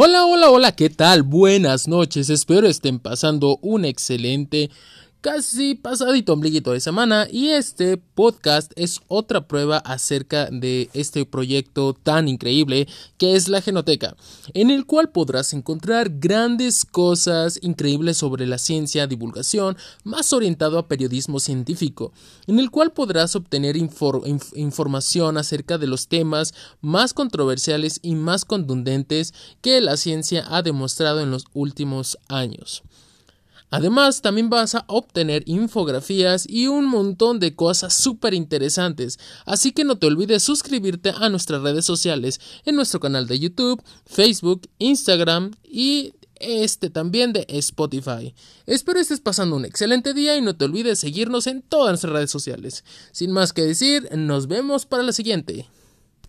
Hola, hola, hola, ¿qué tal? Buenas noches, espero estén pasando un excelente casi pasadito ombliguito de semana y este podcast es otra prueba acerca de este proyecto tan increíble que es la Genoteca, en el cual podrás encontrar grandes cosas increíbles sobre la ciencia, divulgación, más orientado a periodismo científico, en el cual podrás obtener información acerca de los temas más controversiales y más contundentes que la ciencia ha demostrado en los últimos años. Además, también vas a obtener infografías y un montón de cosas súper interesantes. Así que no te olvides suscribirte a nuestras redes sociales en nuestro canal de YouTube, Facebook, Instagram y este también de Spotify. Espero estés pasando un excelente día y no te olvides seguirnos en todas nuestras redes sociales. Sin más que decir, nos vemos para la siguiente.